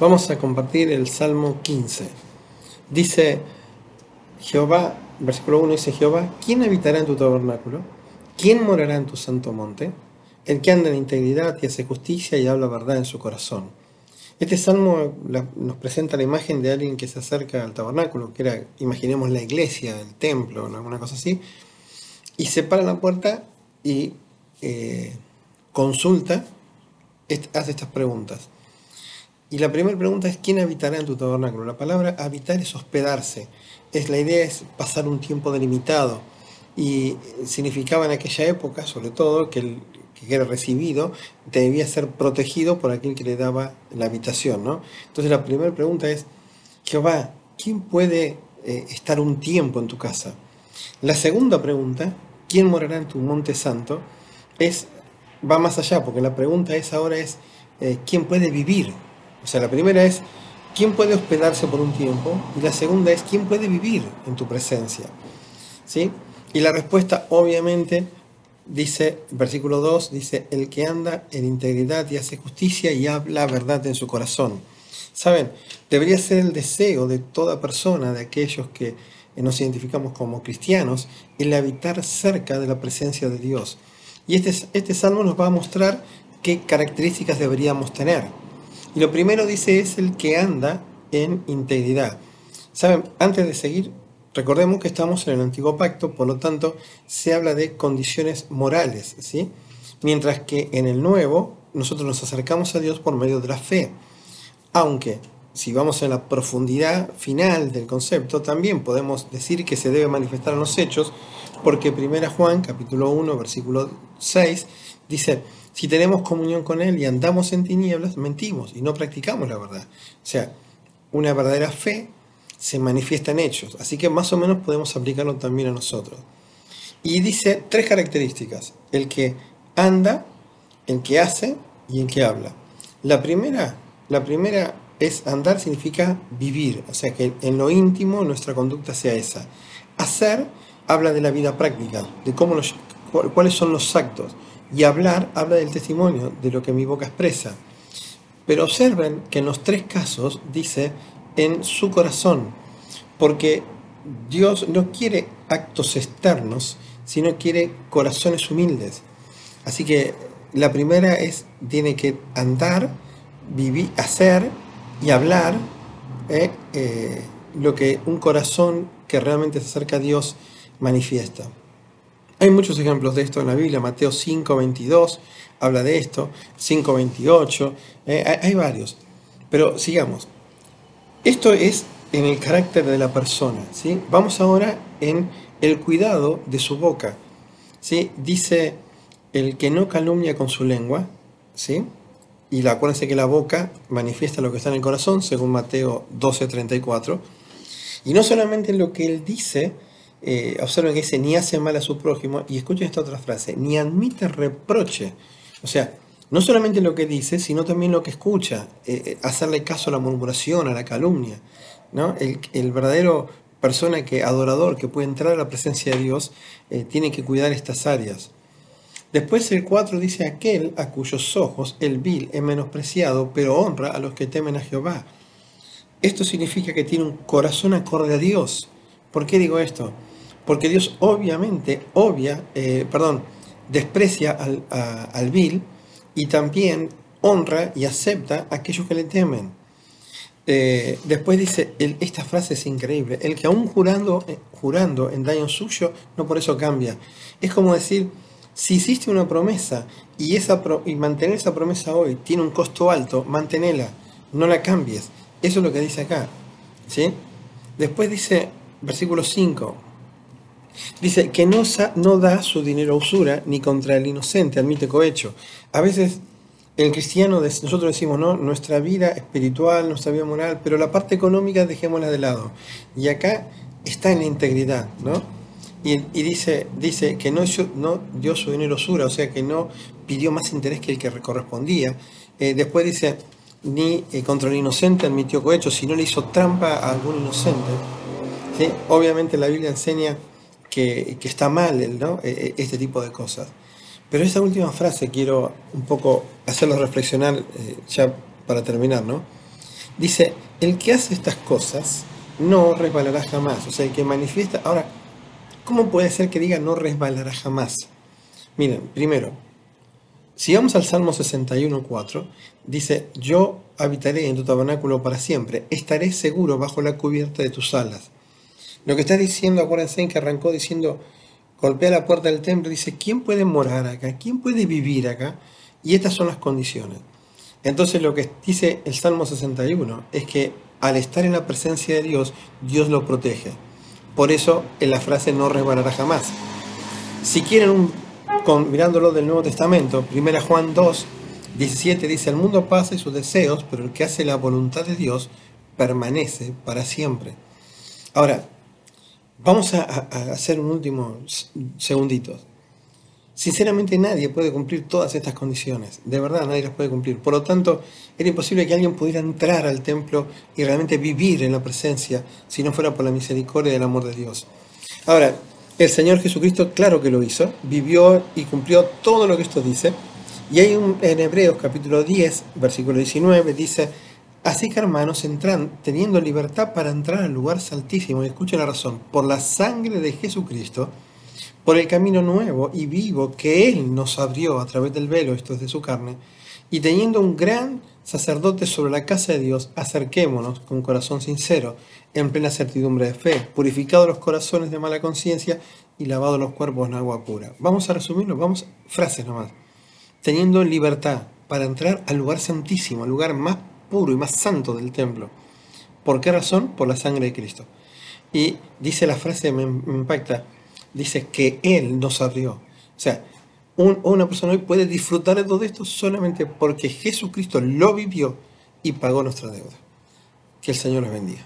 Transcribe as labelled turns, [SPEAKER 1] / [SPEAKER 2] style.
[SPEAKER 1] Vamos a compartir el Salmo 15. Dice Jehová, versículo 1 dice Jehová, ¿quién habitará en tu tabernáculo? ¿Quién morará en tu santo monte? El que anda en integridad y hace justicia y habla verdad en su corazón. Este salmo nos presenta la imagen de alguien que se acerca al tabernáculo, que era, imaginemos, la iglesia, el templo, alguna cosa así, y se para la puerta y eh, consulta, hace estas preguntas. Y la primera pregunta es, ¿quién habitará en tu tabernáculo? La palabra habitar es hospedarse. Es, la idea es pasar un tiempo delimitado. Y significaba en aquella época, sobre todo, que el que era recibido debía ser protegido por aquel que le daba la habitación. ¿no? Entonces la primera pregunta es, Jehová, ¿quién puede eh, estar un tiempo en tu casa? La segunda pregunta, ¿quién morará en tu monte santo? Es, va más allá, porque la pregunta es ahora es, eh, ¿quién puede vivir o sea, la primera es, ¿quién puede hospedarse por un tiempo? Y la segunda es, ¿quién puede vivir en tu presencia? ¿Sí? Y la respuesta, obviamente, dice, versículo 2, dice, el que anda en integridad y hace justicia y habla verdad en su corazón. Saben, debería ser el deseo de toda persona, de aquellos que nos identificamos como cristianos, el habitar cerca de la presencia de Dios. Y este, este salmo nos va a mostrar qué características deberíamos tener. Y lo primero dice es el que anda en integridad. Saben, antes de seguir, recordemos que estamos en el antiguo pacto, por lo tanto, se habla de condiciones morales, ¿sí? Mientras que en el nuevo, nosotros nos acercamos a Dios por medio de la fe. Aunque, si vamos en la profundidad final del concepto, también podemos decir que se debe manifestar en los hechos, porque 1 Juan, capítulo 1, versículo 6, dice, si tenemos comunión con Él y andamos en tinieblas, mentimos y no practicamos la verdad. O sea, una verdadera fe se manifiesta en hechos, así que más o menos podemos aplicarlo también a nosotros. Y dice tres características, el que anda, el que hace y el que habla. La primera, la primera es andar significa vivir, o sea que en lo íntimo nuestra conducta sea esa. Hacer habla de la vida práctica, de cómo cuáles son los actos. Y hablar habla del testimonio, de lo que mi boca expresa. Pero observen que en los tres casos dice en su corazón, porque Dios no quiere actos externos, sino quiere corazones humildes. Así que la primera es, tiene que andar, vivir, hacer y hablar eh, eh, lo que un corazón que realmente se acerca a Dios manifiesta. Hay muchos ejemplos de esto en la Biblia, Mateo 5.22 habla de esto, 5.28, eh, hay, varios. Pero sigamos. Esto es en el carácter de la persona. ¿sí? Vamos ahora en el cuidado de su boca. ¿sí? Dice, el que no calumnia con su lengua, ¿sí? y acuérdense que la boca manifiesta lo que está en el corazón, según Mateo 12.34, y no solamente lo que él dice, eh, observen que dice, ni hace mal a su prójimo, y escuchen esta otra frase, ni admite reproche. O sea, no solamente lo que dice, sino también lo que escucha, eh, eh, hacerle caso a la murmuración, a la calumnia. ¿no? El, verdadero persona que adorador que puede entrar a la presencia de Dios tiene que cuidar estas áreas. Después el 4 dice aquel a cuyos ojos el vil es menospreciado, pero honra a los que temen a Jehová. Esto significa que tiene un corazón acorde a Dios. ¿Por qué digo esto? Porque Dios obviamente, obvia, eh, perdón, desprecia al, vil y también honra y acepta a aquellos que le temen. Eh, después dice, esta frase es increíble, el que aún jurando, eh, jurando en daño suyo, no por eso cambia. Es como decir, si hiciste una promesa y, esa y mantener esa promesa hoy tiene un costo alto, manténela, no la cambies. Eso es lo que dice acá. ¿sí? Después dice, versículo 5, Dice que no, no da su dinero a usura ni contra el inocente, admite cohecho. A veces el cristiano, nosotros decimos, ¿no? Nuestra vida espiritual, nuestra vida moral, pero la parte económica dejémosla de lado. Y acá está en la integridad, ¿no? Y, dice, dice que no, no, dio su dinero usura, o sea que no pidió más interés que el que correspondía. Eh, después dice, ni eh, contra el inocente admitió cohecho, si no le hizo trampa a algún inocente. Obviamente la Biblia enseña que, está mal ¿no? E, e, este tipo de cosas. Pero esa última frase quiero un poco hacerlo reflexionar eh, ya para terminar, ¿no? Dice, el que hace estas cosas no resbalará jamás. O sea, el que manifiesta... Ahora, ¿cómo puede ser que diga no resbalará jamás? Miren, primero, si vamos al Salmo 61.4, dice, yo habitaré en tu tabernáculo para siempre, estaré seguro bajo la cubierta de tus alas. Lo que está diciendo, acuérdense en que arrancó diciendo, golpea la puerta del templo, dice, ¿quién puede morar acá? ¿Quién puede vivir acá? Y estas son las condiciones. Entonces lo que dice el Salmo 61 es que al estar en la presencia de Dios, Dios lo protege. Por eso en la frase no resbalará jamás. Si quieren un, mirándolo del Nuevo Testamento, 1 Juan 2, 17 dice, el mundo pasa y sus deseos, pero el que hace la voluntad de Dios permanece para siempre. Ahora, vamos a, hacer un último segundito. Sinceramente nadie puede cumplir todas estas condiciones, de verdad nadie las puede cumplir. Por lo tanto, era imposible que alguien pudiera entrar al templo y realmente vivir en la presencia si no fuera por la misericordia y el amor de Dios. Ahora, el Señor Jesucristo claro que lo hizo, vivió y cumplió todo lo que esto dice. Y hay un, en Hebreos capítulo 10, versículo 19, dice, así que hermanos, entran teniendo libertad para entrar al lugar saltísimo, y escuchen la razón, por la sangre de Jesucristo, por el camino nuevo y vivo que Él nos abrió a través del velo, esto es de su carne, y teniendo un gran sacerdote sobre la casa de Dios, acerquémonos con corazón sincero, en plena certidumbre de fe, purificados los corazones de mala conciencia y lavados los cuerpos en agua pura. Vamos a resumirlo, vamos, frases nomás. Teniendo libertad para entrar al lugar santísimo, al lugar más puro y más santo del templo. ¿Por qué razón? Por la sangre de Cristo. Y dice la frase, me impacta, dice que Él nos abrió. O sea, una persona hoy puede disfrutar de todo esto solamente porque Jesucristo lo vivió y pagó nuestra deuda. Que el Señor nos bendiga.